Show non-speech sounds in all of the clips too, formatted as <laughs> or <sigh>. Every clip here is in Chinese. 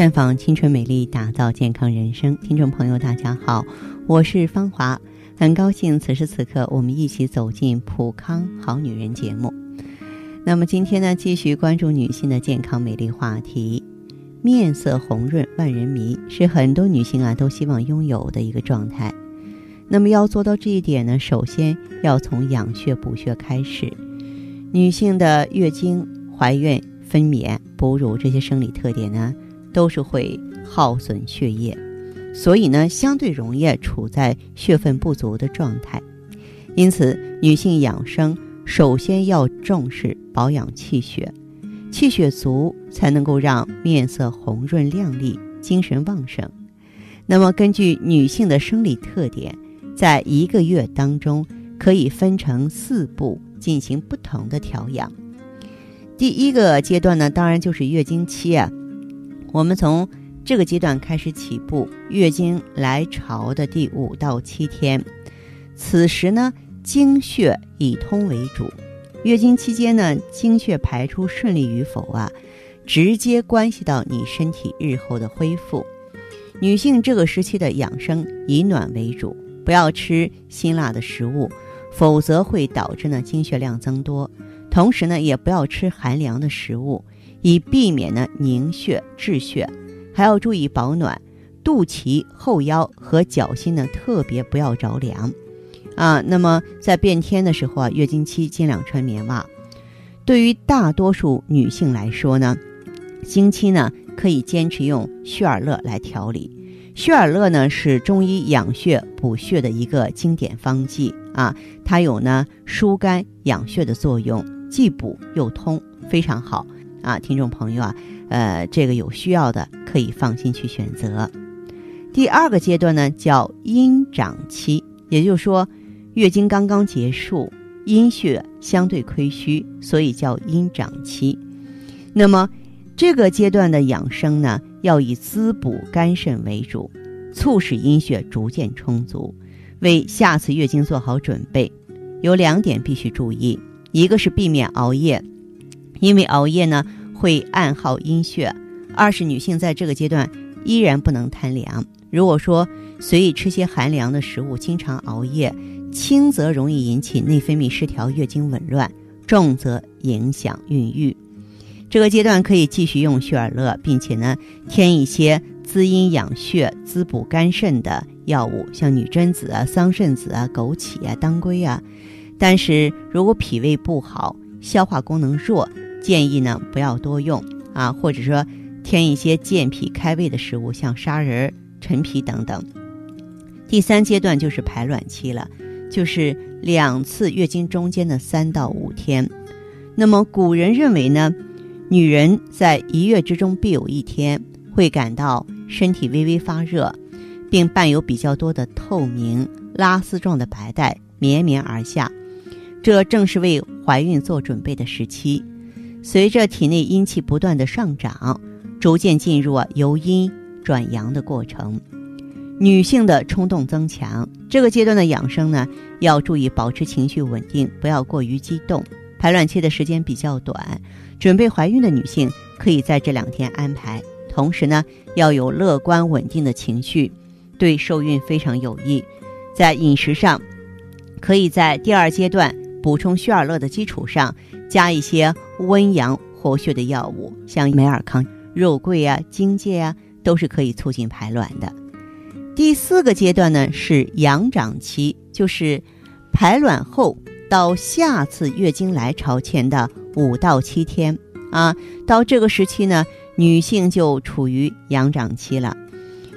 绽放青春美丽，打造健康人生。听众朋友，大家好，我是芳华，很高兴此时此刻我们一起走进普康好女人节目。那么今天呢，继续关注女性的健康美丽话题。面色红润，万人迷，是很多女性啊都希望拥有的一个状态。那么要做到这一点呢，首先要从养血补血开始。女性的月经、怀孕、分娩、哺乳这些生理特点呢，都是会耗损血液，所以呢，相对容易处在血分不足的状态。因此，女性养生首先要重视保养气血。气血足才能够让面色红润亮丽、精神旺盛。那么，根据女性的生理特点，在一个月当中可以分成四步进行不同的调养。第一个阶段呢，当然就是月经期啊。我们从这个阶段开始起步，月经来潮的第五到七天，此时呢，经血以通为主。月经期间呢，经血排出顺利与否啊，直接关系到你身体日后的恢复。女性这个时期的养生以暖为主，不要吃辛辣的食物，否则会导致呢经血量增多。同时呢，也不要吃寒凉的食物，以避免呢凝血滞血。还要注意保暖，肚脐、后腰和脚心呢特别不要着凉。啊，那么在变天的时候啊，月经期尽量穿棉袜。对于大多数女性来说呢，经期呢可以坚持用血尔乐来调理。血尔乐呢是中医养血补血的一个经典方剂啊，它有呢疏肝养血的作用，既补又通，非常好啊。听众朋友啊，呃，这个有需要的可以放心去选择。第二个阶段呢叫阴长期，也就是说。月经刚刚结束，阴血相对亏虚，所以叫阴长期。那么，这个阶段的养生呢，要以滋补肝肾为主，促使阴血逐渐充足，为下次月经做好准备。有两点必须注意：一个是避免熬夜，因为熬夜呢会暗耗阴血；二是女性在这个阶段依然不能贪凉。如果说随意吃些寒凉的食物，经常熬夜。轻则容易引起内分泌失调、月经紊乱；重则影响孕育。这个阶段可以继续用血尔乐，并且呢添一些滋阴养血、滋补肝肾的药物，像女贞子啊、桑葚子啊、枸杞啊、当归啊。但是如果脾胃不好、消化功能弱，建议呢不要多用啊，或者说添一些健脾开胃的食物，像砂仁、陈皮等等。第三阶段就是排卵期了。就是两次月经中间的三到五天，那么古人认为呢，女人在一月之中必有一天会感到身体微微发热，并伴有比较多的透明拉丝状的白带绵绵而下，这正是为怀孕做准备的时期。随着体内阴气不断的上涨，逐渐进入由阴转阳的过程。女性的冲动增强，这个阶段的养生呢，要注意保持情绪稳定，不要过于激动。排卵期的时间比较短，准备怀孕的女性可以在这两天安排。同时呢，要有乐观稳定的情绪，对受孕非常有益。在饮食上，可以在第二阶段补充血尔乐的基础上，加一些温阳活血的药物，像美尔康、肉桂啊、荆芥啊，都是可以促进排卵的。第四个阶段呢是阳长期，就是排卵后到下次月经来潮前的五到七天啊。到这个时期呢，女性就处于阳长期了。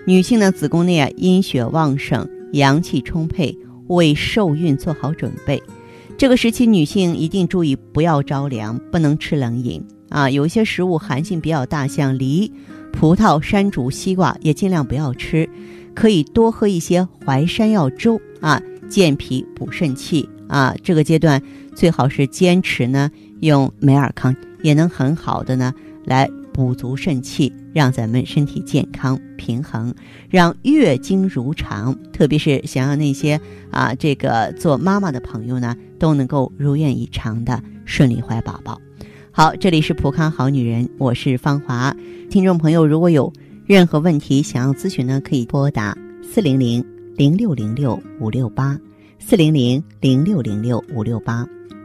女性的子宫内啊阴血旺盛，阳气充沛，为受孕做好准备。这个时期女性一定注意不要着凉，不能吃冷饮啊。有一些食物寒性比较大，像梨、葡萄、山竹、西瓜也尽量不要吃。可以多喝一些淮山药粥啊，健脾补肾气啊。这个阶段最好是坚持呢，用美尔康也能很好的呢来补足肾气，让咱们身体健康平衡，让月经如常。特别是想要那些啊这个做妈妈的朋友呢，都能够如愿以偿的顺利怀宝宝。好，这里是普康好女人，我是芳华。听众朋友，如果有。任何问题想要咨询呢，可以拨打四零零零六零六五六八四零零零六零六五六八，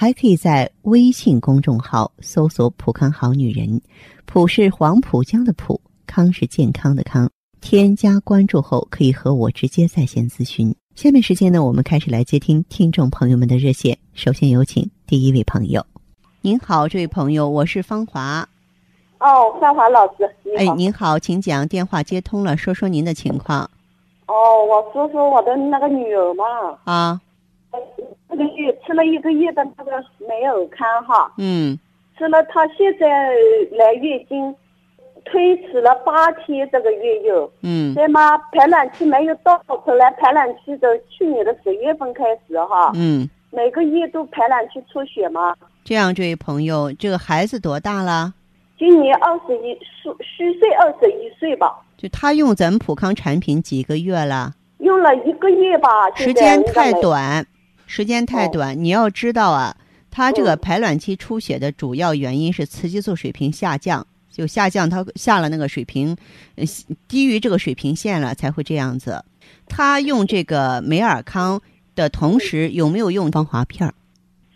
还可以在微信公众号搜索“浦康好女人”，浦是黄浦江的浦，康是健康的康。添加关注后可以和我直接在线咨询。下面时间呢，我们开始来接听听众朋友们的热线。首先有请第一位朋友。您好，这位朋友，我是芳华。哦，范华老师。哎，您好，请讲。电话接通了，说说您的情况。哦，我说说我的那个女儿嘛。啊。这个月吃了一个月的那个美尔康哈。嗯。吃了，他现在来月经，推迟了八天，这个月有。嗯。对吗？排卵期没有到，后来排卵期的去年的十月份开始哈。嗯。每个月都排卵期出血吗？这样，这位朋友，这个孩子多大了？今年二十一虚虚岁二十一岁吧，就他用咱们普康产品几个月了？用了一个月吧，时间太短，时间太短。你要知道啊，它这个排卵期出血的主要原因是雌激素水平下降，就下降，它下了那个水平，呃，低于这个水平线了才会这样子。他用这个美尔康的同时，有没有用芳华片儿？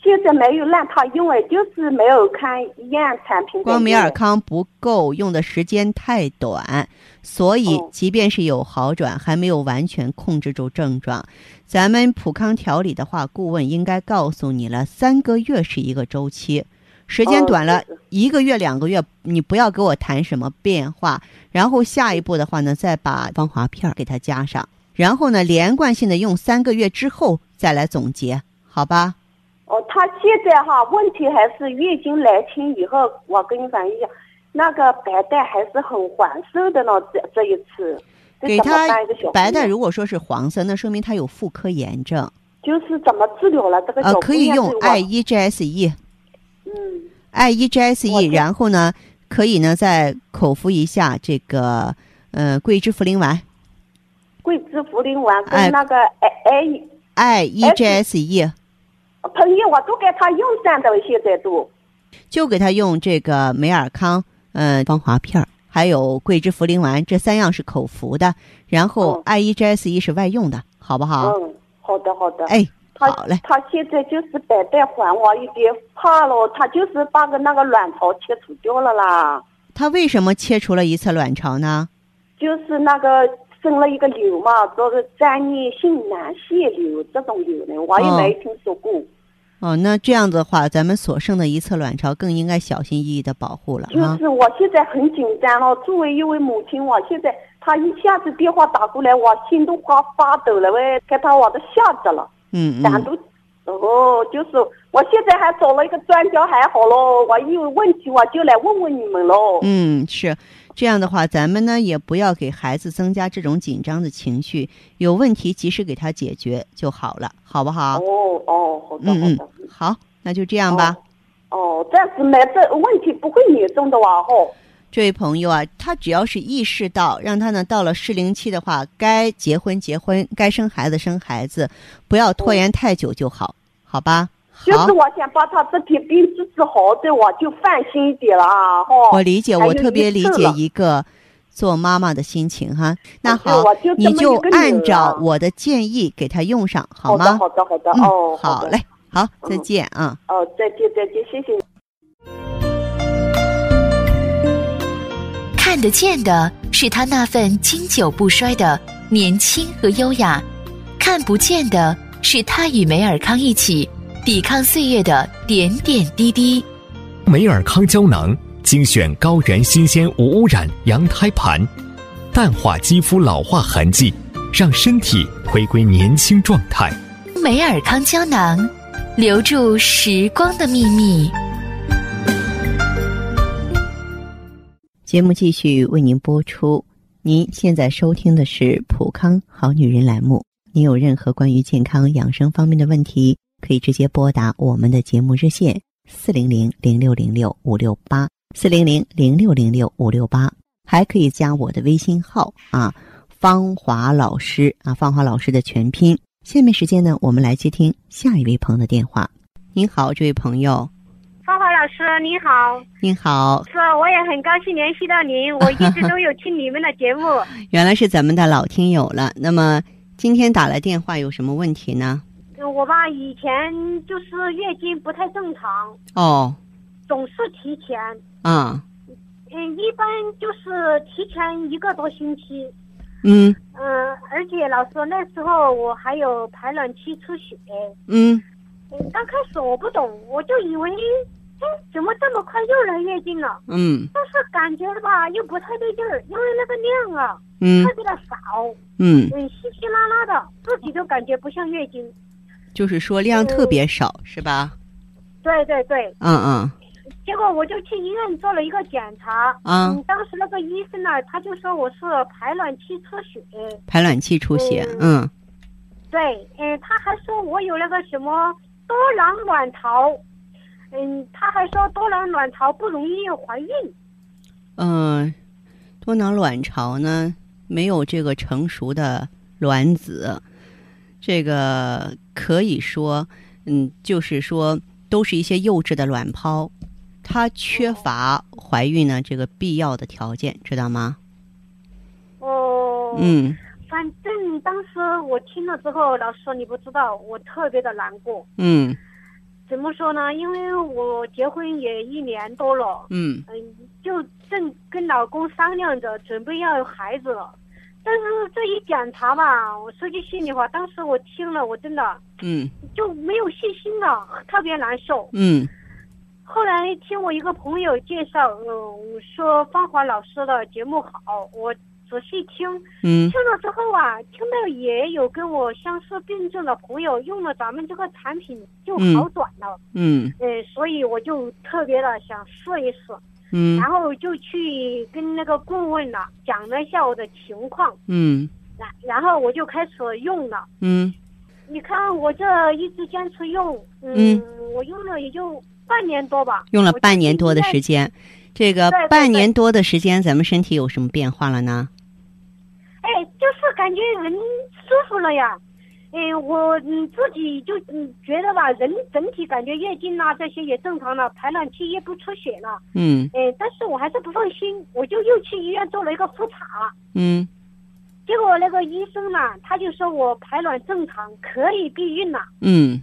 现在没有让他因为，就是没有看一样产品。光美尔康不够，用的时间太短，所以即便是有好转，还没有完全控制住症状。咱们普康调理的话，顾问应该告诉你了，三个月是一个周期，时间短了一个月、两个月，你不要给我谈什么变化。然后下一步的话呢，再把芳华片给它加上，然后呢，连贯性的用三个月之后再来总结，好吧？哦，他现在哈问题还是月经来侵以后，我跟你反映一下，那个白带还是很黄色的呢。这这一次，给他白带如果说是黄色，那说明他有妇科炎症。就是怎么治疗了这个？呃，可以用 I E G S E。嗯。I E G S E，然后呢，可以呢再口服一下这个呃桂枝茯苓丸。桂枝茯苓丸跟那个 I I E G S E。朋友，我都给他用上的，现在都，就给他用这个美尔康，嗯，芳华片儿，还有桂枝茯苓丸，这三样是口服的，然后 I E G S 一是外用的，好不好？嗯，好的，好的。哎，好嘞。他现在就是白带黄，我有点怕了，他就是把个那个卵巢切除掉了啦。他为什么切除了一次卵巢呢？就是那个。生了一个瘤嘛，这个粘液性囊腺瘤这种瘤呢，我也没听说过。哦，那这样子的话，咱们所剩的一侧卵巢更应该小心翼翼的保护了就是我现在很紧张了，作为一位母亲，我现在他一下子电话打过来，我心都发发抖了喂，给他我都吓着了。嗯嗯。都，哦，就是我现在还找了一个专家，还好咯，我有问题我就来问问你们喽。嗯，是。这样的话，咱们呢也不要给孩子增加这种紧张的情绪，有问题及时给他解决就好了，好不好？哦哦，好的好那就这样吧。哦，暂时没这问题不会严重的哇吼。这位朋友啊，他只要是意识到，让他呢到了适龄期的话，该结婚结婚，该生孩子生孩子，不要拖延太久就好，好吧？就是我想把他这批病治治好对，我就放心一点了啊！哈，我理解，我特别理解一个做妈妈的心情哈。那好，你就按照我的建议给他用上，好吗？好的，好的，好的，哦，好嘞，好，再见啊！哦，再见，再见，谢谢。看得见的是他那份经久不衰的年轻和优雅，看不见的是他与梅尔康一起。抵抗岁月的点点滴滴，美尔康胶囊精选高原新鲜无污染羊胎盘，淡化肌肤老化痕迹，让身体回归年轻状态。美尔康胶囊，留住时光的秘密。节目继续为您播出。您现在收听的是《普康好女人》栏目。您有任何关于健康养生方面的问题？可以直接拨打我们的节目热线四零零零六零六五六八四零零零六零六五六八，还可以加我的微信号啊，芳华老师啊，芳华老师的全拼。下面时间呢，我们来接听下一位朋友的电话。您好，这位朋友。芳华老师您好。您好。是，我也很高兴联系到您，我一直都有 <laughs> 听你们的节目。原来是咱们的老听友了。那么今天打来电话有什么问题呢？我吧，以前就是月经不太正常哦，总是提前啊，嗯，一般就是提前一个多星期，嗯。嗯，而且老师那时候我还有排卵期出血，嗯，嗯，刚开始我不懂，我就以为，哎，怎么这么快又来月经了？嗯，但是感觉吧又不太对劲儿，因为那个量啊，嗯，特别的少，嗯，嗯，稀稀拉拉的，自己都感觉不像月经。就是说量特别少，是吧？对对对。嗯嗯。结果我就去医院做了一个检查。嗯。当时那个医生呢，他就说我是排卵期出血。排卵期出血，嗯。对，嗯，他还说我有那个什么多囊卵巢，嗯，他还说多囊卵巢不容易怀孕。嗯，多囊卵巢呢，没有这个成熟的卵子。这个可以说，嗯，就是说，都是一些幼稚的卵泡，它缺乏怀孕呢这个必要的条件，知道吗？哦。嗯。反正当时我听了之后，老师说你不知道，我特别的难过。嗯。怎么说呢？因为我结婚也一年多了。嗯。嗯，就正跟老公商量着准备要有孩子了。但是这一检查吧，我说句心里话，当时我听了，我真的，嗯，就没有信心了，特别难受。嗯。后来听我一个朋友介绍，嗯，说芳华老师的节目好，我仔细听，嗯，听了之后啊，听到也有跟我相似病症的朋友用了咱们这个产品就好转了。嗯。嗯，所以我就特别的想试一试。嗯，然后就去跟那个顾问了，讲了一下我的情况。嗯，然然后我就开始用了。嗯，你看我这一直坚持用，嗯，我用了也就半年多吧。用了半年多的时间，这个半年多的时间，咱们身体有什么变化了呢？哎，就是感觉人舒服了呀。嗯，我嗯自己就嗯觉得吧，人整体感觉月经啊这些也正常了，排卵期也不出血了。嗯。嗯，但是我还是不放心，我就又去医院做了一个复查。嗯。结果那个医生呢，他就说我排卵正常，可以避孕了。嗯。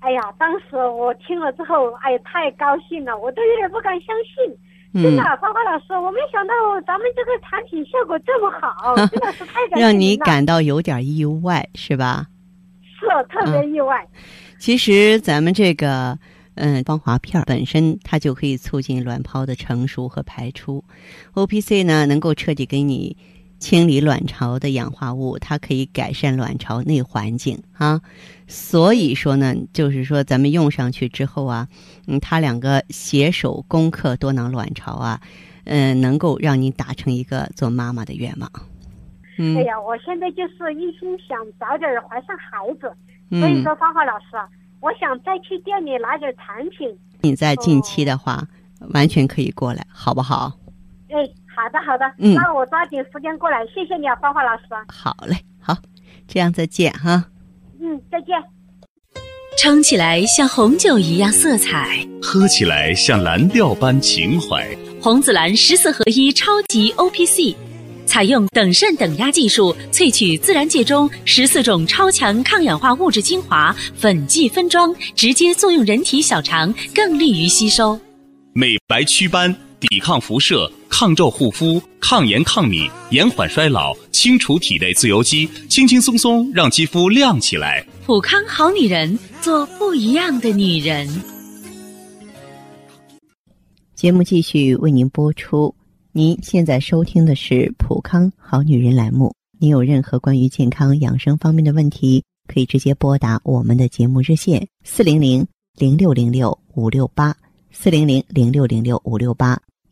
哎呀，当时我听了之后，哎呀，太高兴了，我都有点不敢相信。真的，芳华老师，我没想到咱们这个产品效果这么好，<laughs> 真的是太感让你感到有点意外，是吧？是，特别意外。其实咱们这个，嗯，芳华片本身它就可以促进卵泡的成熟和排出，O P C 呢能够彻底给你。清理卵巢的氧化物，它可以改善卵巢内环境啊。所以说呢，就是说咱们用上去之后啊，嗯，它两个携手攻克多囊卵巢啊，嗯，能够让你达成一个做妈妈的愿望。嗯。哎呀，我现在就是一心想早点怀上孩子，所以说芳华老师，我想再去店里拿点产品。你在近期的话，完全可以过来，好不好？哎，好的好的，嗯那我抓紧时间过来，谢谢你啊，芳华老师。好嘞，好，这样再见哈。嗯，再见。撑起来像红酒一样色彩，喝起来像蓝调般情怀。红紫蓝十四合一超级 O P C，采用等渗等压技术萃取自然界中十四种超强抗氧化物质精华，粉剂分装，直接作用人体小肠，更利于吸收。美白祛斑，抵抗辐射，抗皱护肤，抗炎抗敏，延缓衰老，清除体内自由基，轻轻松松让肌肤亮起来。普康好女人，做不一样的女人。节目继续为您播出。您现在收听的是《普康好女人》栏目。您有任何关于健康养生方面的问题，可以直接拨打我们的节目热线四零零零六零六五六八四零零零六零六五六八，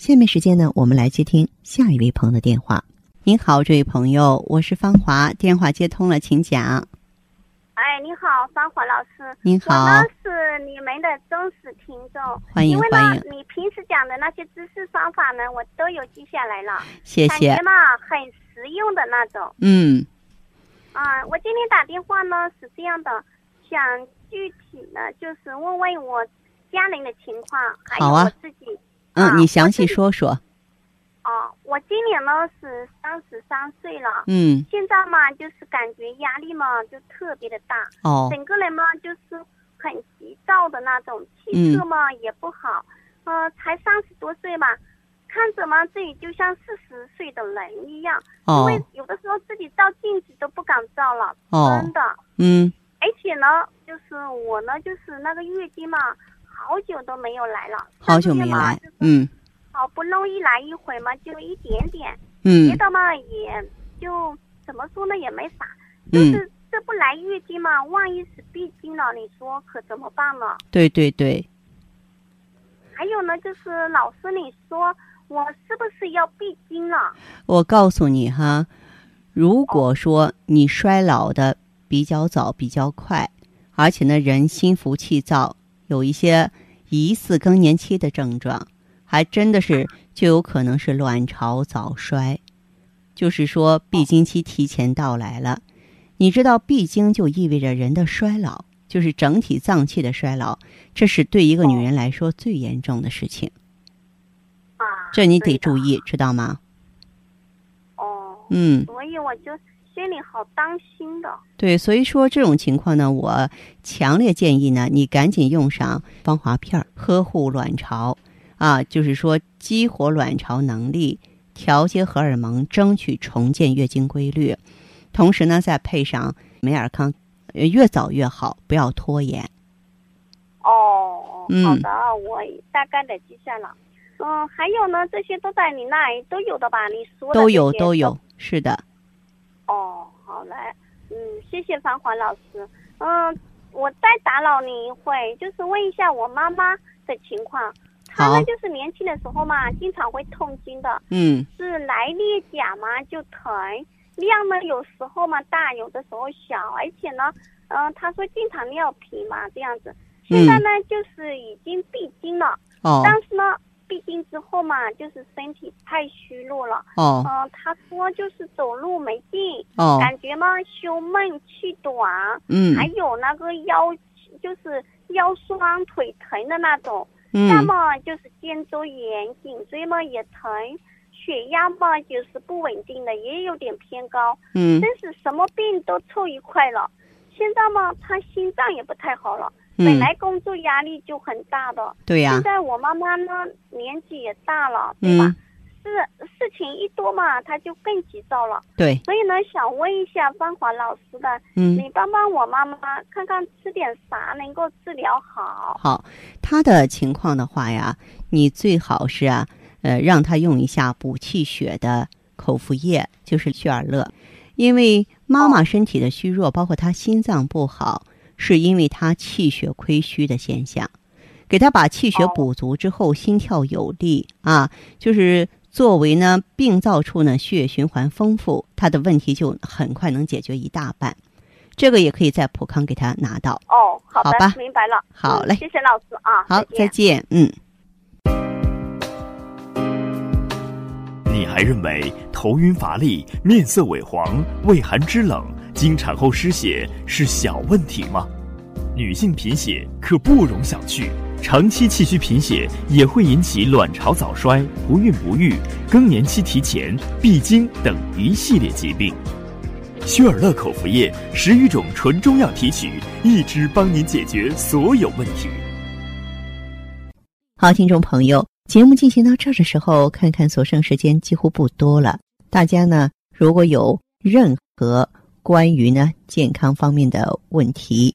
下面时间呢，我们来接听下一位朋友的电话。您好，这位朋友，我是芳华，电话接通了，请讲。哎，你好，芳华老师。您好我呢是你们的忠实听众，欢迎因为呢欢迎，你平时讲的那些知识方法呢，我都有记下来了，谢谢感觉。嘛很实用的那种。嗯，啊、我今天打电话呢是这样的，想具体呢就是问问我家人的情况，还有好啊我自己。啊嗯，你详细说说。哦，我今年呢是三十三岁了。嗯，现在嘛，就是感觉压力嘛就特别的大，哦，整个人嘛就是很急躁的那种，气色嘛、也不好，呃，才三十多岁嘛，看着嘛自己就像四十岁的人一样，哦因哦为有的时候自己照镜子都不敢照了，哦真的。嗯，而且呢，就是我呢，就是那个月经嘛，好久都没有来了，好久没来就。是嗯。好不容易来一回嘛，就一点点，嗯。别的嘛也就怎么说呢，也没啥，就嗯，是这不来月经嘛，万一是闭经了，你说可怎么办呢？对对对，还有呢，就是老师你说我是不是要闭经了？我告诉你哈，如果说你衰老的比较早、比较快，而且呢人心浮气躁，有一些疑似更年期的症状，还真的是就有可能是卵巢早衰，就是说闭经期提前到来了。你知道闭经就意味着人的衰老，就是整体脏器的衰老，这是对一个女人来说最严重的事情，啊，这你得注意，知道吗？哦，嗯。所以我就心里好担心的。对，所以说这种情况呢，我强烈建议呢，你赶紧用上芳华片儿，呵护卵巢，啊，就是说激活卵巢能力，调节荷尔蒙，争取重建月经规律。同时呢，再配上美尔康，呃越早越好，不要拖延。哦，嗯好的，我大概的记下了。嗯，还有呢，这些都在你那里都有的吧？你说的都有都有，是的，哦，好嘞，嗯，谢谢芳华老师。嗯，我再打扰你一会，就是问一下我妈妈的情况。她好。呢，就是年轻的时候嘛，经常会痛经的，嗯。是来例假嘛就疼，量呢有时候嘛大，有的时候小，而且呢，嗯、她说经常尿频嘛这样子。现在呢，就是已经闭经了，哦。但是呢，闭经之后嘛，就是身体太虚弱了。哦。嗯、她说就是走路没劲，哦，感觉嘛胸闷气短，嗯。还有那个腰就是腰酸腿疼的那种，要嗯么就是肩周炎，颈椎嘛也疼，血压嘛就是不稳定的，也有点偏高，嗯。真是什么病都凑一块了。现在嘛，他心脏也不太好了，本嗯，来工作压力就很大的，对呀。现，在我妈妈呢年纪也大了，对吧？嗯事事情一多嘛，他就更急躁了。对，所以呢，想问一下芳华老师的，嗯你帮帮我妈妈，看看吃点啥能够治疗好。好，他的情况的话呀，你最好是啊，呃，让他用一下补气血的口服液，就是血尔乐。因为妈妈身体的虚弱，包括她心脏不好，是因为她气血亏虚的现象。给她把气血补足之后，心跳有力啊，就是作为呢病灶处呢血液循环丰富，他的问题就很快能解决一大半。这个也可以在普康给他拿到。哦，好的，明白了。好嘞，谢谢老师啊。好，再见。嗯。你还认为头晕乏力、面色萎黄、畏寒肢冷、经产后失血是小问题吗？女性贫血可不容小觑，长期气虚贫血也会引起卵巢早衰、不孕不育、更年期提前、闭经等一系列疾病。血尔乐口服液十余种纯中药提取，一支帮您解决所有问题。好，听众朋友。节目进行到这儿的时候，看看所剩时间几乎不多了。大家呢，如果有任何关于呢健康方面的问题，